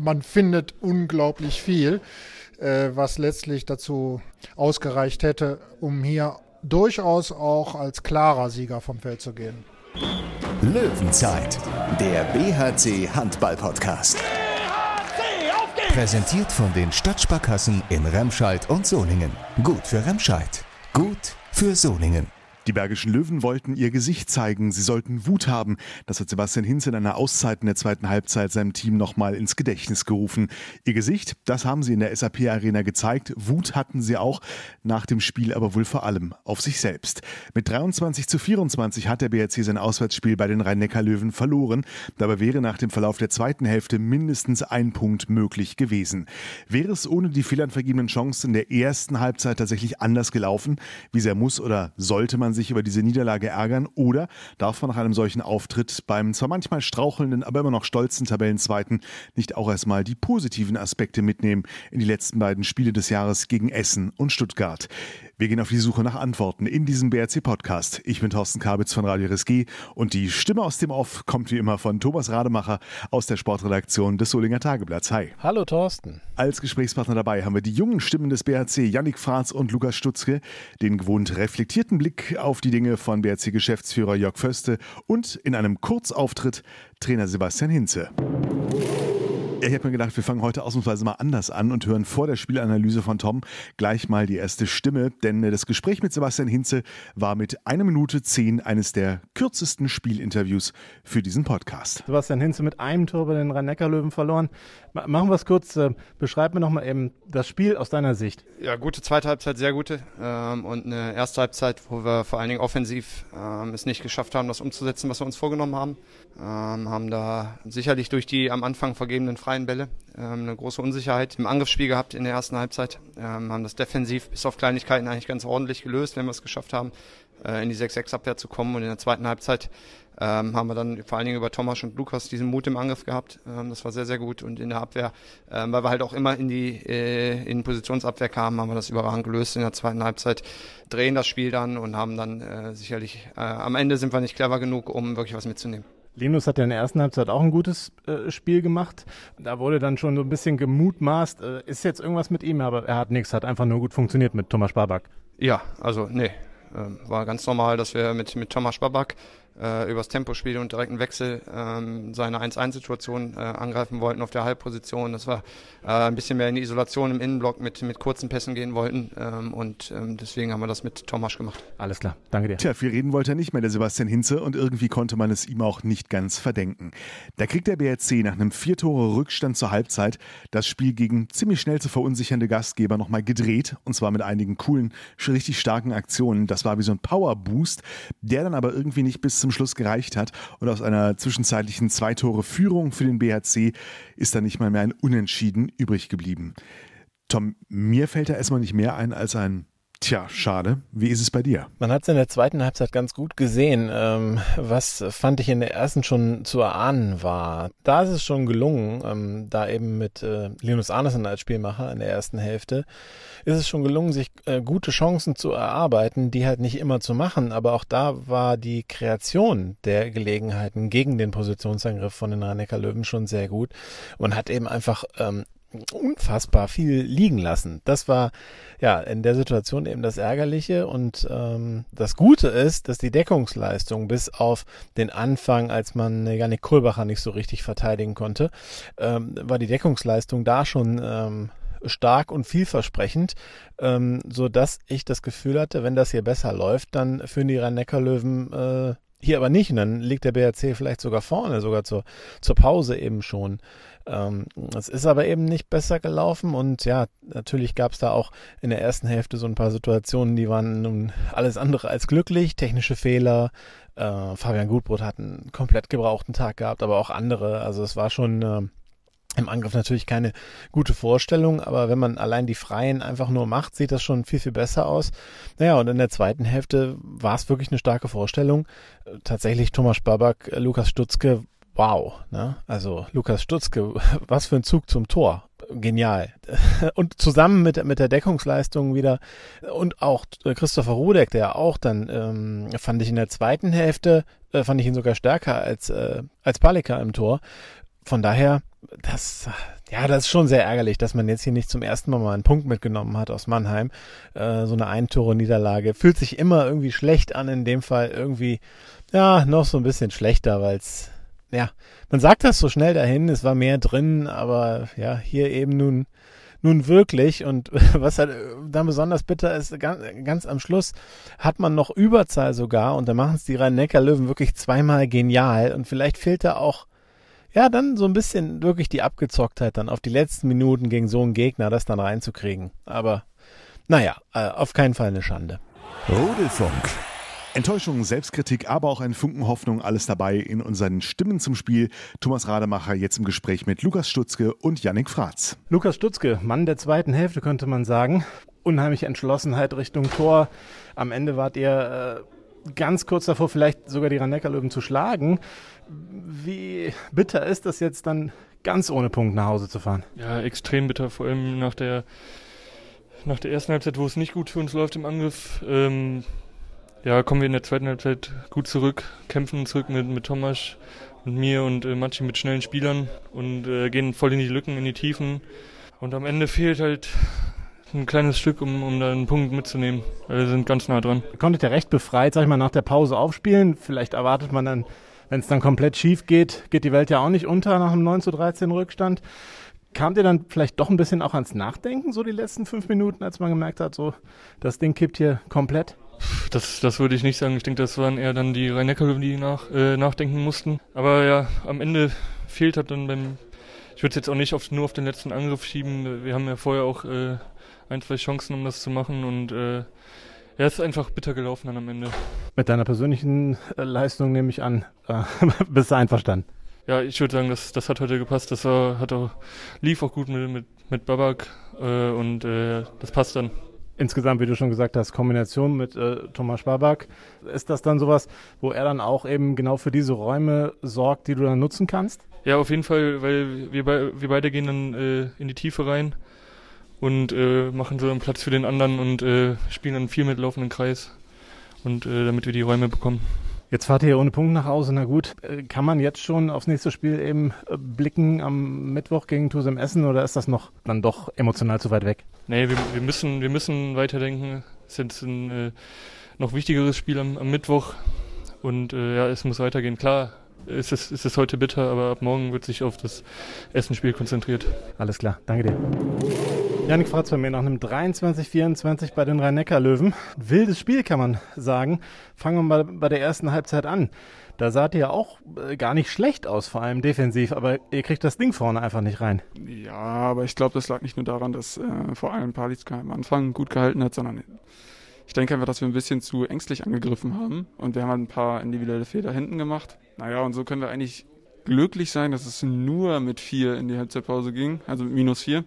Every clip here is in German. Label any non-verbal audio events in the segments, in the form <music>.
man findet unglaublich viel, äh, was letztlich dazu ausgereicht hätte, um hier durchaus auch als klarer Sieger vom Feld zu gehen. Löwenzeit, der BHC Handball Podcast. BHC, Präsentiert von den Stadtsparkassen in Remscheid und Solingen. Gut für Remscheid, gut für Solingen. Die Bergischen Löwen wollten ihr Gesicht zeigen, sie sollten Wut haben. Das hat Sebastian Hinz in einer Auszeit in der zweiten Halbzeit seinem Team nochmal ins Gedächtnis gerufen. Ihr Gesicht, das haben sie in der SAP Arena gezeigt. Wut hatten sie auch, nach dem Spiel aber wohl vor allem auf sich selbst. Mit 23 zu 24 hat der BRC sein Auswärtsspiel bei den Rhein-Neckar-Löwen verloren. Dabei wäre nach dem Verlauf der zweiten Hälfte mindestens ein Punkt möglich gewesen. Wäre es ohne die fehlern vergebenen Chancen in der ersten Halbzeit tatsächlich anders gelaufen? Wie sehr muss oder sollte man man sich über diese Niederlage ärgern oder darf man nach einem solchen Auftritt beim zwar manchmal strauchelnden, aber immer noch stolzen Tabellenzweiten nicht auch erstmal die positiven Aspekte mitnehmen in die letzten beiden Spiele des Jahres gegen Essen und Stuttgart? Wir gehen auf die Suche nach Antworten in diesem BRC-Podcast. Ich bin Thorsten Kabitz von Radio RSG und die Stimme aus dem Off kommt wie immer von Thomas Rademacher aus der Sportredaktion des Solinger Tageblatts. Hi. Hallo Thorsten. Als Gesprächspartner dabei haben wir die jungen Stimmen des BRC, Yannick Franz und Lukas Stutzke, den gewohnt reflektierten Blick auf die Dinge von BRC-Geschäftsführer Jörg Föste und in einem Kurzauftritt Trainer Sebastian Hinze. Ich habe mir gedacht, wir fangen heute ausnahmsweise mal anders an und hören vor der Spielanalyse von Tom gleich mal die erste Stimme, denn das Gespräch mit Sebastian Hinze war mit einer Minute zehn eines der kürzesten Spielinterviews für diesen Podcast. Sebastian Hinze mit einem Tor bei den Rhein-Neckar-Löwen verloren. Machen wir es kurz. Äh, beschreib mir nochmal eben das Spiel aus deiner Sicht. Ja, gute zweite Halbzeit, sehr gute. Ähm, und eine erste Halbzeit, wo wir vor allen Dingen offensiv ähm, es nicht geschafft haben, das umzusetzen, was wir uns vorgenommen haben. Ähm, haben da sicherlich durch die am Anfang vergebenen freien Bälle ähm, eine große Unsicherheit im Angriffsspiel gehabt in der ersten Halbzeit. Ähm, haben das defensiv bis auf Kleinigkeiten eigentlich ganz ordentlich gelöst, wenn wir es geschafft haben, äh, in die 6-6-Abwehr zu kommen. Und in der zweiten Halbzeit ähm, haben wir dann vor allen Dingen über Thomas und Lukas diesen Mut im Angriff gehabt. Ähm, das war sehr, sehr gut. Und in der Abwehr, ähm, weil wir halt auch immer in die äh, in Positionsabwehr kamen, haben wir das überragend gelöst in der zweiten Halbzeit, drehen das Spiel dann und haben dann äh, sicherlich, äh, am Ende sind wir nicht clever genug, um wirklich was mitzunehmen. Linus hat ja in der ersten Halbzeit auch ein gutes äh, Spiel gemacht. Da wurde dann schon so ein bisschen gemutmaßt. Äh, ist jetzt irgendwas mit ihm, aber er hat nichts, hat einfach nur gut funktioniert mit Thomas Babak. Ja, also nee, ähm, war ganz normal, dass wir mit, mit Thomas Babak äh, übers Tempospiel und direkten Wechsel ähm, seine 1-1-Situation äh, angreifen wollten auf der Halbposition. Das war äh, ein bisschen mehr in die Isolation im Innenblock mit, mit kurzen Pässen gehen wollten ähm, und ähm, deswegen haben wir das mit Thomas gemacht. Alles klar, danke dir. Tja, viel reden wollte er nicht mehr, der Sebastian Hinze und irgendwie konnte man es ihm auch nicht ganz verdenken. Da kriegt der BRC nach einem Vier-Tore-Rückstand zur Halbzeit das Spiel gegen ziemlich schnell zu verunsichernde Gastgeber nochmal gedreht und zwar mit einigen coolen, richtig starken Aktionen. Das war wie so ein Power-Boost, der dann aber irgendwie nicht bis zum zum Schluss gereicht hat. Und aus einer zwischenzeitlichen Zwei-Tore-Führung für den BHC ist dann nicht mal mehr ein Unentschieden übrig geblieben. Tom, mir fällt da erstmal nicht mehr ein als ein Tja, schade. Wie ist es bei dir? Man hat es in der zweiten Halbzeit ganz gut gesehen. Ähm, was fand ich in der ersten schon zu erahnen war. Da ist es schon gelungen, ähm, da eben mit äh, Linus Arnesen als Spielmacher in der ersten Hälfte, ist es schon gelungen, sich äh, gute Chancen zu erarbeiten, die halt nicht immer zu machen. Aber auch da war die Kreation der Gelegenheiten gegen den Positionsangriff von den rhein löwen schon sehr gut und hat eben einfach ähm, unfassbar viel liegen lassen. Das war ja in der Situation eben das Ärgerliche und ähm, das Gute ist, dass die Deckungsleistung bis auf den Anfang, als man Janik Kohlbacher nicht so richtig verteidigen konnte, ähm, war die Deckungsleistung da schon ähm, stark und vielversprechend, ähm, so dass ich das Gefühl hatte, wenn das hier besser läuft, dann führen die Rhein-Neckar-Löwen äh, hier aber nicht. Und dann liegt der BRC vielleicht sogar vorne, sogar zur, zur Pause eben schon. Ähm, es ist aber eben nicht besser gelaufen und ja, natürlich gab es da auch in der ersten Hälfte so ein paar Situationen, die waren nun alles andere als glücklich, technische Fehler. Äh, Fabian Gutbrot hat einen komplett gebrauchten Tag gehabt, aber auch andere. Also es war schon äh, im Angriff natürlich keine gute Vorstellung, aber wenn man allein die Freien einfach nur macht, sieht das schon viel, viel besser aus. Naja, und in der zweiten Hälfte war es wirklich eine starke Vorstellung. Tatsächlich Thomas Babak, Lukas Stutzke, wow. Ne? Also Lukas Stutzke, <laughs> was für ein Zug zum Tor. Genial. <laughs> Und zusammen mit, mit der Deckungsleistung wieder und auch Christopher Rudek, der auch dann, ähm, fand ich in der zweiten Hälfte, äh, fand ich ihn sogar stärker als, äh, als Palika im Tor von daher, das, ja, das ist schon sehr ärgerlich, dass man jetzt hier nicht zum ersten Mal mal einen Punkt mitgenommen hat aus Mannheim. Äh, so eine Eintore-Niederlage fühlt sich immer irgendwie schlecht an, in dem Fall irgendwie, ja, noch so ein bisschen schlechter, weil es, ja, man sagt das so schnell dahin, es war mehr drin, aber ja, hier eben nun nun wirklich. Und <laughs> was halt äh, dann besonders bitter ist, ganz, ganz am Schluss hat man noch Überzahl sogar und da machen es die Rhein-Neckar-Löwen wirklich zweimal genial. Und vielleicht fehlt da auch ja, dann so ein bisschen wirklich die Abgezocktheit dann auf die letzten Minuten gegen so einen Gegner, das dann reinzukriegen. Aber naja, äh, auf keinen Fall eine Schande. Rudelfunk. Enttäuschung, Selbstkritik, aber auch ein Funken Hoffnung, alles dabei in unseren Stimmen zum Spiel. Thomas Rademacher jetzt im Gespräch mit Lukas Stutzke und Yannick Fratz. Lukas Stutzke, Mann der zweiten Hälfte könnte man sagen. Unheimliche Entschlossenheit Richtung Tor. Am Ende wart ihr äh, ganz kurz davor, vielleicht sogar die rhein löwen zu schlagen. Wie bitter ist das jetzt dann ganz ohne Punkt nach Hause zu fahren? Ja, extrem bitter, vor allem nach der nach der ersten Halbzeit, wo es nicht gut für uns läuft im Angriff. Ähm, ja, kommen wir in der zweiten Halbzeit gut zurück, kämpfen zurück mit, mit Tomasch und mir und äh, Matschi mit schnellen Spielern und äh, gehen voll in die Lücken, in die Tiefen. Und am Ende fehlt halt ein kleines Stück, um, um da einen Punkt mitzunehmen. Wir sind ganz nah dran. Konntet ihr recht befreit, sag ich mal, nach der Pause aufspielen? Vielleicht erwartet man dann, wenn es dann komplett schief geht, geht die Welt ja auch nicht unter nach einem 9 zu 13 Rückstand. Kamt ihr dann vielleicht doch ein bisschen auch ans Nachdenken, so die letzten fünf Minuten, als man gemerkt hat, so das Ding kippt hier komplett? Das, das würde ich nicht sagen. Ich denke, das waren eher dann die rhein neckar die nach, äh, nachdenken mussten. Aber ja, am Ende fehlt hat dann beim. Ich würde es jetzt auch nicht auf, nur auf den letzten Angriff schieben. Wir haben ja vorher auch äh, ein, zwei Chancen, um das zu machen und äh, ja, es ist einfach bitter gelaufen dann am Ende. Mit deiner persönlichen äh, Leistung nehme ich an, äh, <laughs> bist du einverstanden? Ja, ich würde sagen, das, das hat heute gepasst. Das war, hat auch, lief auch gut mit, mit, mit Babak äh, und äh, das passt dann insgesamt, wie du schon gesagt hast, Kombination mit äh, Thomas Babak. Ist das dann sowas, wo er dann auch eben genau für diese Räume sorgt, die du dann nutzen kannst? Ja, auf jeden Fall, weil wir, wir beide gehen dann äh, in die Tiefe rein und äh, machen so einen Platz für den anderen und äh, spielen dann viel mit laufenden Kreis und äh, damit wir die Räume bekommen. Jetzt fahrt ihr ohne Punkt nach Hause. Na gut, äh, kann man jetzt schon aufs nächste Spiel eben äh, blicken am Mittwoch gegen Tusem Essen oder ist das noch dann doch emotional zu weit weg? Nee, wir, wir müssen, wir müssen weiterdenken. Es ist jetzt ein äh, noch wichtigeres Spiel am, am Mittwoch und ja, es muss weitergehen. Klar, ist es, ist es heute bitter, aber ab morgen wird sich auf das Essenspiel konzentriert. Alles klar, danke dir. Janik Fratz bei mir nach einem 23-24 bei den Rhein-Neckar-Löwen. Wildes Spiel kann man sagen. Fangen wir mal bei der ersten Halbzeit an. Da saht ihr auch äh, gar nicht schlecht aus, vor allem defensiv, aber ihr kriegt das Ding vorne einfach nicht rein. Ja, aber ich glaube, das lag nicht nur daran, dass äh, vor allem Palitska am Anfang gut gehalten hat, sondern ich denke einfach, dass wir ein bisschen zu ängstlich angegriffen haben und wir haben halt ein paar individuelle Fehler hinten gemacht. Naja, und so können wir eigentlich glücklich sein, dass es nur mit vier in die Halbzeitpause ging, also mit minus vier.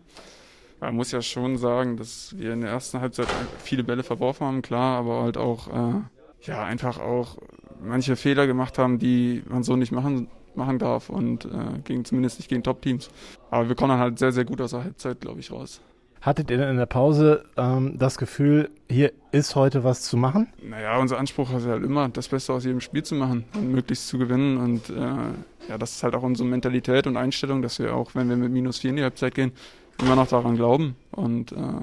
Man muss ja schon sagen, dass wir in der ersten Halbzeit viele Bälle verworfen haben, klar, aber halt auch, äh, ja, einfach auch manche Fehler gemacht haben, die man so nicht machen, machen darf und äh, gegen, zumindest nicht gegen Top-Teams. Aber wir kommen dann halt sehr, sehr gut aus der Halbzeit, glaube ich, raus. Hattet ihr in der Pause ähm, das Gefühl, hier ist heute was zu machen? Naja, unser Anspruch ist halt immer, das Beste aus jedem Spiel zu machen und möglichst zu gewinnen. Und äh, ja, das ist halt auch unsere Mentalität und Einstellung, dass wir auch, wenn wir mit minus vier in die Halbzeit gehen, immer noch daran glauben. Und äh,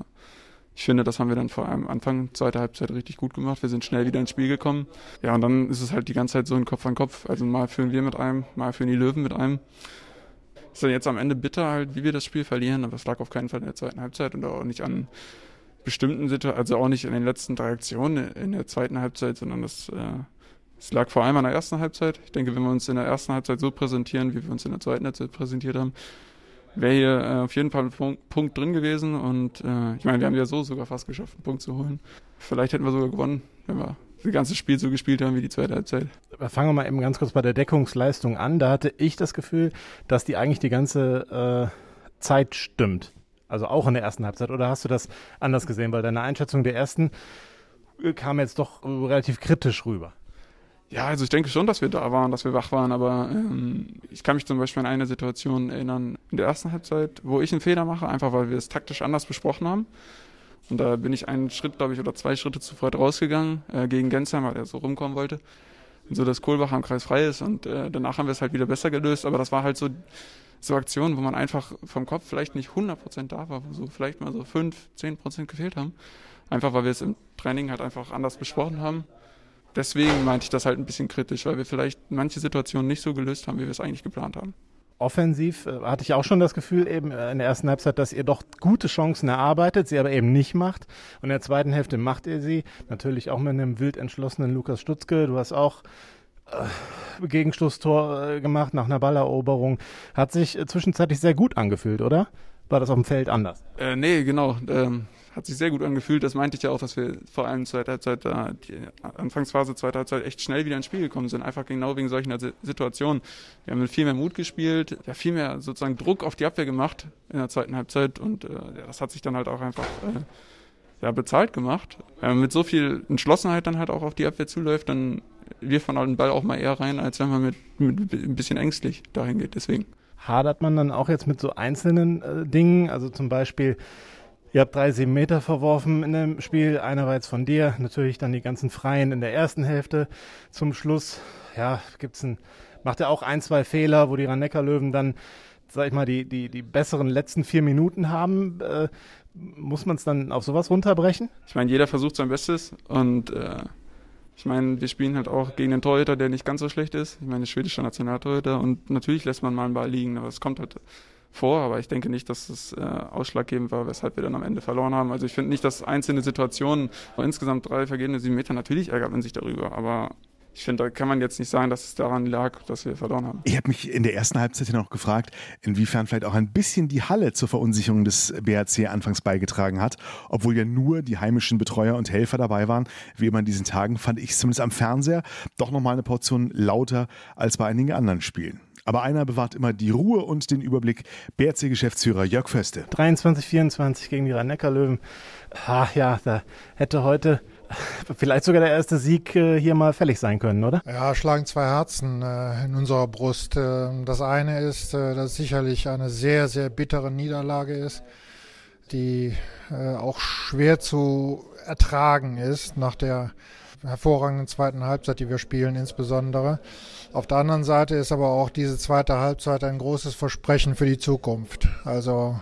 ich finde, das haben wir dann vor allem Anfang zweiter Halbzeit richtig gut gemacht. Wir sind schnell wieder ins Spiel gekommen. Ja, und dann ist es halt die ganze Zeit so ein Kopf an Kopf. Also mal führen wir mit einem, mal führen die Löwen mit einem ist dann jetzt am Ende bitter halt, wie wir das Spiel verlieren, aber es lag auf keinen Fall in der zweiten Halbzeit und auch nicht an bestimmten Situationen, also auch nicht in den letzten drei Aktionen in der zweiten Halbzeit, sondern das, äh, es lag vor allem an der ersten Halbzeit. Ich denke, wenn wir uns in der ersten Halbzeit so präsentieren, wie wir uns in der zweiten Halbzeit präsentiert haben, wäre hier äh, auf jeden Fall ein Punkt, drin gewesen und äh, ich meine, wir haben ja so sogar fast geschafft, einen Punkt zu holen. Vielleicht hätten wir sogar gewonnen, wenn wir das ganze Spiel so gespielt haben wie die zweite Halbzeit. Fangen wir mal eben ganz kurz bei der Deckungsleistung an. Da hatte ich das Gefühl, dass die eigentlich die ganze äh, Zeit stimmt. Also auch in der ersten Halbzeit. Oder hast du das anders gesehen? Weil deine Einschätzung der ersten äh, kam jetzt doch relativ kritisch rüber. Ja, also ich denke schon, dass wir da waren, dass wir wach waren, aber ähm, ich kann mich zum Beispiel an eine Situation erinnern in der ersten Halbzeit, wo ich einen Fehler mache, einfach weil wir es taktisch anders besprochen haben. Und da bin ich einen Schritt, glaube ich, oder zwei Schritte zu weit rausgegangen äh, gegen Gensheim, weil er so rumkommen wollte. so dass Kohlbach am Kreis frei ist und äh, danach haben wir es halt wieder besser gelöst. Aber das war halt so, so Aktionen, wo man einfach vom Kopf vielleicht nicht 100% da war, wo so vielleicht mal so 5, 10% gefehlt haben. Einfach weil wir es im Training halt einfach anders besprochen haben. Deswegen meinte ich das halt ein bisschen kritisch, weil wir vielleicht manche Situationen nicht so gelöst haben, wie wir es eigentlich geplant haben offensiv äh, hatte ich auch schon das Gefühl eben äh, in der ersten Halbzeit, dass ihr doch gute Chancen erarbeitet, sie aber eben nicht macht. Und in der zweiten Hälfte macht ihr sie. Natürlich auch mit einem wild entschlossenen Lukas Stutzke. Du hast auch äh, Gegenstoßtor äh, gemacht nach einer Balleroberung. Hat sich zwischenzeitlich sehr gut angefühlt, oder? War das auf dem Feld anders? Äh, nee, genau. Ähm, hat sich sehr gut angefühlt. Das meinte ich ja auch, dass wir vor allem zweiter Halbzeit, die Anfangsphase zweiter Halbzeit echt schnell wieder ins Spiel gekommen sind. Einfach genau wegen solchen Situationen. Wir haben mit viel mehr Mut gespielt, ja, viel mehr sozusagen Druck auf die Abwehr gemacht in der zweiten Halbzeit und äh, ja, das hat sich dann halt auch einfach äh, ja, bezahlt gemacht. Wenn man mit so viel Entschlossenheit dann halt auch auf die Abwehr zuläuft, dann wirft man halt den Ball auch mal eher rein, als wenn man mit, mit ein bisschen ängstlich dahin geht. Deswegen. Hadert man dann auch jetzt mit so einzelnen äh, Dingen, also zum Beispiel Ihr habt drei sieben Meter verworfen in dem Spiel. Einer war jetzt von dir. Natürlich dann die ganzen Freien in der ersten Hälfte. Zum Schluss, ja, gibt's ein, macht er auch ein, zwei Fehler, wo die rhein löwen dann, sag ich mal, die, die, die besseren letzten vier Minuten haben. Äh, muss man es dann auf sowas runterbrechen? Ich meine, jeder versucht sein Bestes und äh, ich meine, wir spielen halt auch gegen einen Torhüter, der nicht ganz so schlecht ist. Ich meine, schwedischer Nationaltorhüter und natürlich lässt man mal einen Ball liegen, aber es kommt halt vor, aber ich denke nicht, dass es äh, ausschlaggebend war, weshalb wir dann am Ende verloren haben. Also ich finde nicht, dass einzelne Situationen, insgesamt drei vergebene sieben Meter, natürlich ärgert man sich darüber, aber ich finde, da kann man jetzt nicht sagen, dass es daran lag, dass wir verloren haben. Ich habe mich in der ersten Halbzeit ja noch gefragt, inwiefern vielleicht auch ein bisschen die Halle zur Verunsicherung des BRC anfangs beigetragen hat, obwohl ja nur die heimischen Betreuer und Helfer dabei waren. Wie immer in diesen Tagen fand ich zumindest am Fernseher doch nochmal eine Portion lauter als bei einigen anderen Spielen. Aber einer bewahrt immer die Ruhe und den Überblick. BRC-Geschäftsführer Jörg Föste. 23, 24 gegen die Rhein-Neckar-Löwen. Ach ja, da hätte heute vielleicht sogar der erste Sieg äh, hier mal fällig sein können, oder? Ja, schlagen zwei Herzen äh, in unserer Brust. Äh, das eine ist, äh, dass es sicherlich eine sehr, sehr bittere Niederlage ist, die auch schwer zu ertragen ist nach der hervorragenden zweiten Halbzeit, die wir spielen insbesondere. Auf der anderen Seite ist aber auch diese zweite Halbzeit ein großes Versprechen für die Zukunft. Also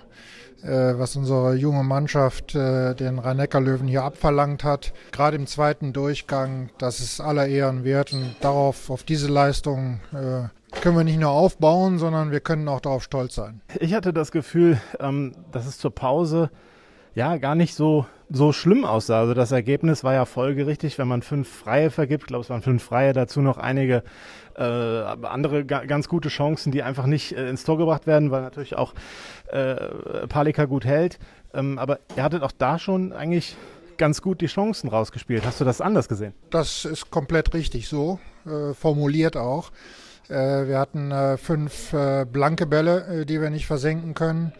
äh, was unsere junge Mannschaft äh, den Rhein-Neckar-Löwen hier abverlangt hat, gerade im zweiten Durchgang, das ist aller Ehren wert und darauf, auf diese Leistung äh, können wir nicht nur aufbauen, sondern wir können auch darauf stolz sein. Ich hatte das Gefühl, ähm, dass es zur Pause ja gar nicht so so schlimm aussah. Also das Ergebnis war ja folgerichtig, wenn man fünf Freie vergibt. Ich glaube, es waren fünf Freie, dazu noch einige äh, andere ga ganz gute Chancen, die einfach nicht äh, ins Tor gebracht werden, weil natürlich auch äh, Palika gut hält. Ähm, aber ihr hattet auch da schon eigentlich ganz gut die Chancen rausgespielt. Hast du das anders gesehen? Das ist komplett richtig so, äh, formuliert auch. Äh, wir hatten äh, fünf blanke Bälle, die wir nicht versenken können.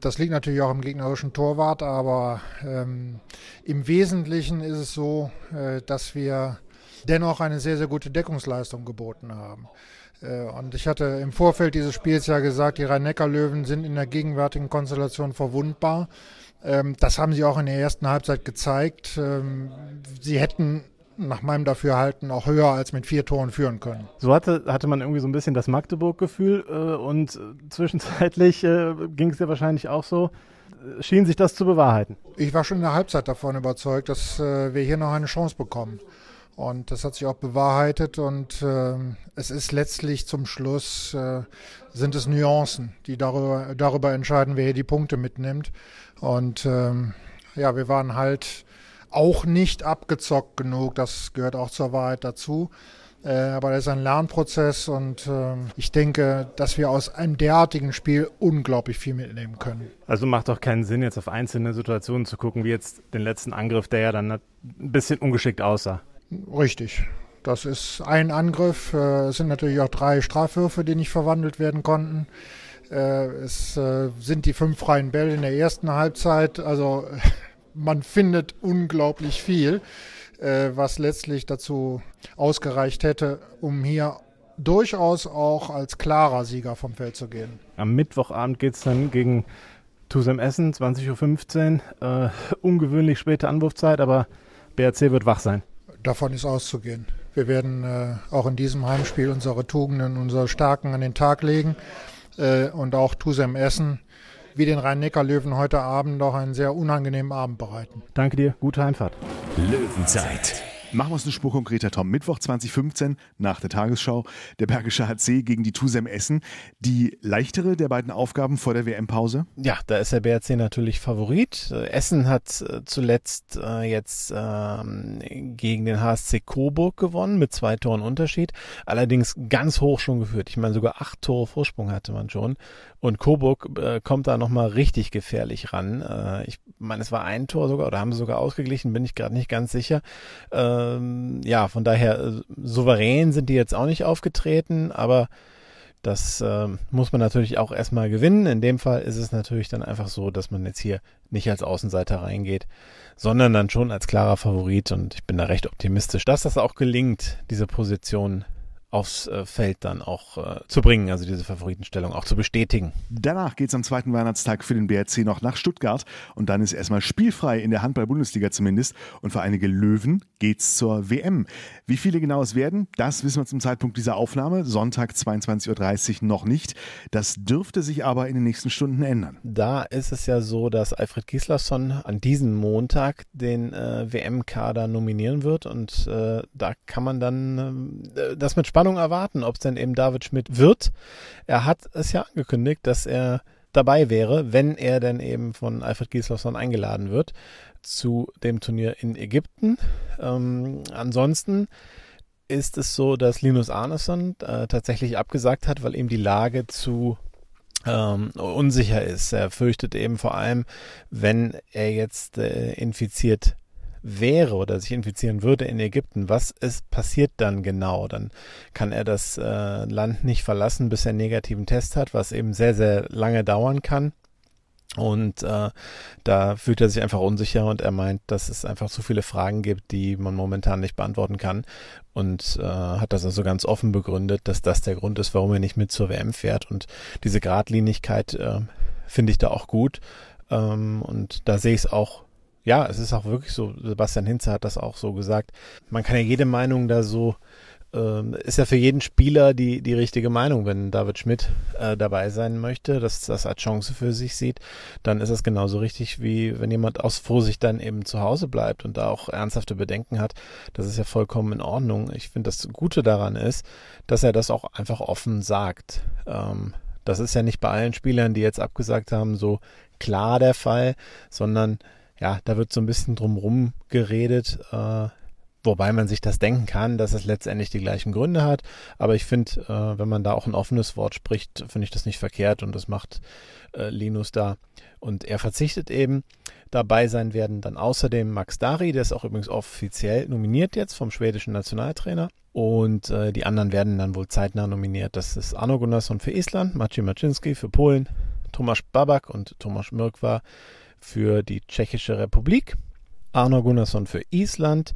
Das liegt natürlich auch im gegnerischen Torwart, aber ähm, im Wesentlichen ist es so, äh, dass wir dennoch eine sehr, sehr gute Deckungsleistung geboten haben. Äh, und ich hatte im Vorfeld dieses Spiels ja gesagt, die Rhein-Neckar-Löwen sind in der gegenwärtigen Konstellation verwundbar. Ähm, das haben sie auch in der ersten Halbzeit gezeigt. Ähm, sie hätten nach meinem Dafürhalten auch höher als mit vier Toren führen können. So hatte, hatte man irgendwie so ein bisschen das Magdeburg-Gefühl äh, und äh, zwischenzeitlich äh, ging es ja wahrscheinlich auch so. Schien sich das zu bewahrheiten? Ich war schon in der Halbzeit davon überzeugt, dass äh, wir hier noch eine Chance bekommen. Und das hat sich auch bewahrheitet und äh, es ist letztlich zum Schluss, äh, sind es Nuancen, die darüber, darüber entscheiden, wer hier die Punkte mitnimmt. Und ähm, ja, wir waren halt auch nicht abgezockt genug. Das gehört auch zur Wahrheit dazu. Äh, aber das ist ein Lernprozess und äh, ich denke, dass wir aus einem derartigen Spiel unglaublich viel mitnehmen können. Also macht doch keinen Sinn, jetzt auf einzelne Situationen zu gucken, wie jetzt den letzten Angriff, der ja dann ein bisschen ungeschickt aussah. Richtig. Das ist ein Angriff. Äh, es sind natürlich auch drei Strafwürfe, die nicht verwandelt werden konnten. Äh, es sind die fünf freien Bälle in der ersten Halbzeit. Also <laughs> man findet unglaublich viel, äh, was letztlich dazu ausgereicht hätte, um hier durchaus auch als klarer Sieger vom Feld zu gehen. Am Mittwochabend geht es dann gegen Tusem Essen, 20.15 Uhr. Äh, ungewöhnlich späte Anwurfzeit, aber BRC wird wach sein. Davon ist auszugehen. Wir werden äh, auch in diesem Heimspiel unsere Tugenden, unsere Stärken an den Tag legen äh, und auch Tusem Essen wie den Rhein-Neckar-Löwen heute Abend auch einen sehr unangenehmen Abend bereiten. Danke dir, gute Heimfahrt. Löwenzeit Machen wir es eine Spur konkreter, Tom. Mittwoch 2015 nach der Tagesschau der Bergische HC gegen die Tusem Essen. Die leichtere der beiden Aufgaben vor der WM-Pause? Ja, da ist der BRC natürlich Favorit. Essen hat äh, zuletzt äh, jetzt ähm, gegen den HSC Coburg gewonnen mit zwei Toren Unterschied. Allerdings ganz hoch schon geführt. Ich meine, sogar acht Tore Vorsprung hatte man schon. Und Coburg äh, kommt da nochmal richtig gefährlich ran. Äh, ich meine, es war ein Tor sogar oder haben sie sogar ausgeglichen, bin ich gerade nicht ganz sicher. Ähm, ja, von daher äh, souverän sind die jetzt auch nicht aufgetreten, aber das äh, muss man natürlich auch erstmal gewinnen. In dem Fall ist es natürlich dann einfach so, dass man jetzt hier nicht als Außenseiter reingeht, sondern dann schon als klarer Favorit. Und ich bin da recht optimistisch, dass das auch gelingt, diese Position aufs äh, Feld dann auch äh, zu bringen, also diese Favoritenstellung auch zu bestätigen. Danach geht es am zweiten Weihnachtstag für den BRC noch nach Stuttgart und dann ist erstmal spielfrei in der Handball-Bundesliga zumindest und für einige Löwen geht es zur WM. Wie viele genau es werden, das wissen wir zum Zeitpunkt dieser Aufnahme, Sonntag 22.30 Uhr noch nicht. Das dürfte sich aber in den nächsten Stunden ändern. Da ist es ja so, dass Alfred Gislason an diesem Montag den äh, WM-Kader nominieren wird und äh, da kann man dann äh, das mit Spannung erwarten, ob es denn eben David Schmidt wird. Er hat es ja angekündigt, dass er dabei wäre, wenn er denn eben von Alfred Gislason eingeladen wird zu dem Turnier in Ägypten. Ähm, ansonsten ist es so, dass Linus Arneson äh, tatsächlich abgesagt hat, weil ihm die Lage zu ähm, unsicher ist. Er fürchtet eben vor allem, wenn er jetzt äh, infiziert wäre oder sich infizieren würde in Ägypten, was ist passiert dann genau? Dann kann er das äh, Land nicht verlassen, bis er einen negativen Test hat, was eben sehr, sehr lange dauern kann. Und äh, da fühlt er sich einfach unsicher und er meint, dass es einfach zu viele Fragen gibt, die man momentan nicht beantworten kann. Und äh, hat das also ganz offen begründet, dass das der Grund ist, warum er nicht mit zur WM fährt. Und diese Gradlinigkeit äh, finde ich da auch gut. Ähm, und da sehe ich es auch ja, es ist auch wirklich so, Sebastian Hinze hat das auch so gesagt. Man kann ja jede Meinung da so, äh, ist ja für jeden Spieler die, die richtige Meinung. Wenn David Schmidt äh, dabei sein möchte, dass das als Chance für sich sieht, dann ist es genauso richtig, wie wenn jemand aus Vorsicht dann eben zu Hause bleibt und da auch ernsthafte Bedenken hat. Das ist ja vollkommen in Ordnung. Ich finde, das Gute daran ist, dass er das auch einfach offen sagt. Ähm, das ist ja nicht bei allen Spielern, die jetzt abgesagt haben, so klar der Fall, sondern ja, da wird so ein bisschen drumrum geredet, äh, wobei man sich das denken kann, dass es letztendlich die gleichen Gründe hat. Aber ich finde, äh, wenn man da auch ein offenes Wort spricht, finde ich das nicht verkehrt und das macht äh, Linus da. Und er verzichtet eben. Dabei sein werden dann außerdem Max Dari, der ist auch übrigens offiziell nominiert jetzt vom schwedischen Nationaltrainer. Und äh, die anderen werden dann wohl zeitnah nominiert. Das ist Arno Gunnarsson für Island, Maciej Maczynski für Polen, Tomasz Babak und Tomasz Mirkwa für die Tschechische Republik, Arno Gunnarsson für Island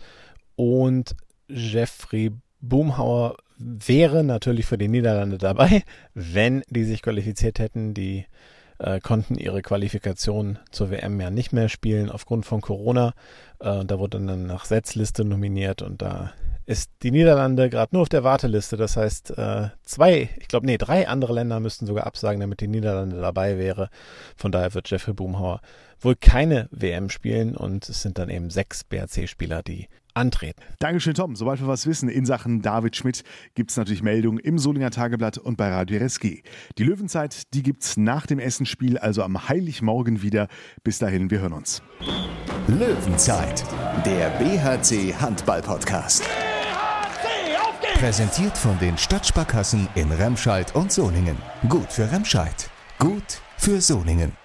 und Jeffrey Boomhauer wäre natürlich für die Niederlande dabei, wenn die sich qualifiziert hätten. Die äh, konnten ihre Qualifikation zur WM ja nicht mehr spielen aufgrund von Corona. Äh, da wurde dann nach Setzliste nominiert und da ist die Niederlande gerade nur auf der Warteliste. Das heißt, äh, zwei, ich glaube, nee, drei andere Länder müssten sogar absagen, damit die Niederlande dabei wäre. Von daher wird Jeffrey Boomhauer wohl keine WM spielen und es sind dann eben sechs BRC-Spieler, die antreten. Dankeschön, Tom. Sobald wir was wissen in Sachen David Schmidt, gibt es natürlich Meldungen im Solinger Tageblatt und bei Radio RSG. Die Löwenzeit, die gibt es nach dem Essenspiel, also am Heiligmorgen wieder. Bis dahin, wir hören uns. Löwenzeit, der BHC Handball-Podcast. Präsentiert von den Stadtsparkassen in Remscheid und Solingen. Gut für Remscheid. Gut für Solingen.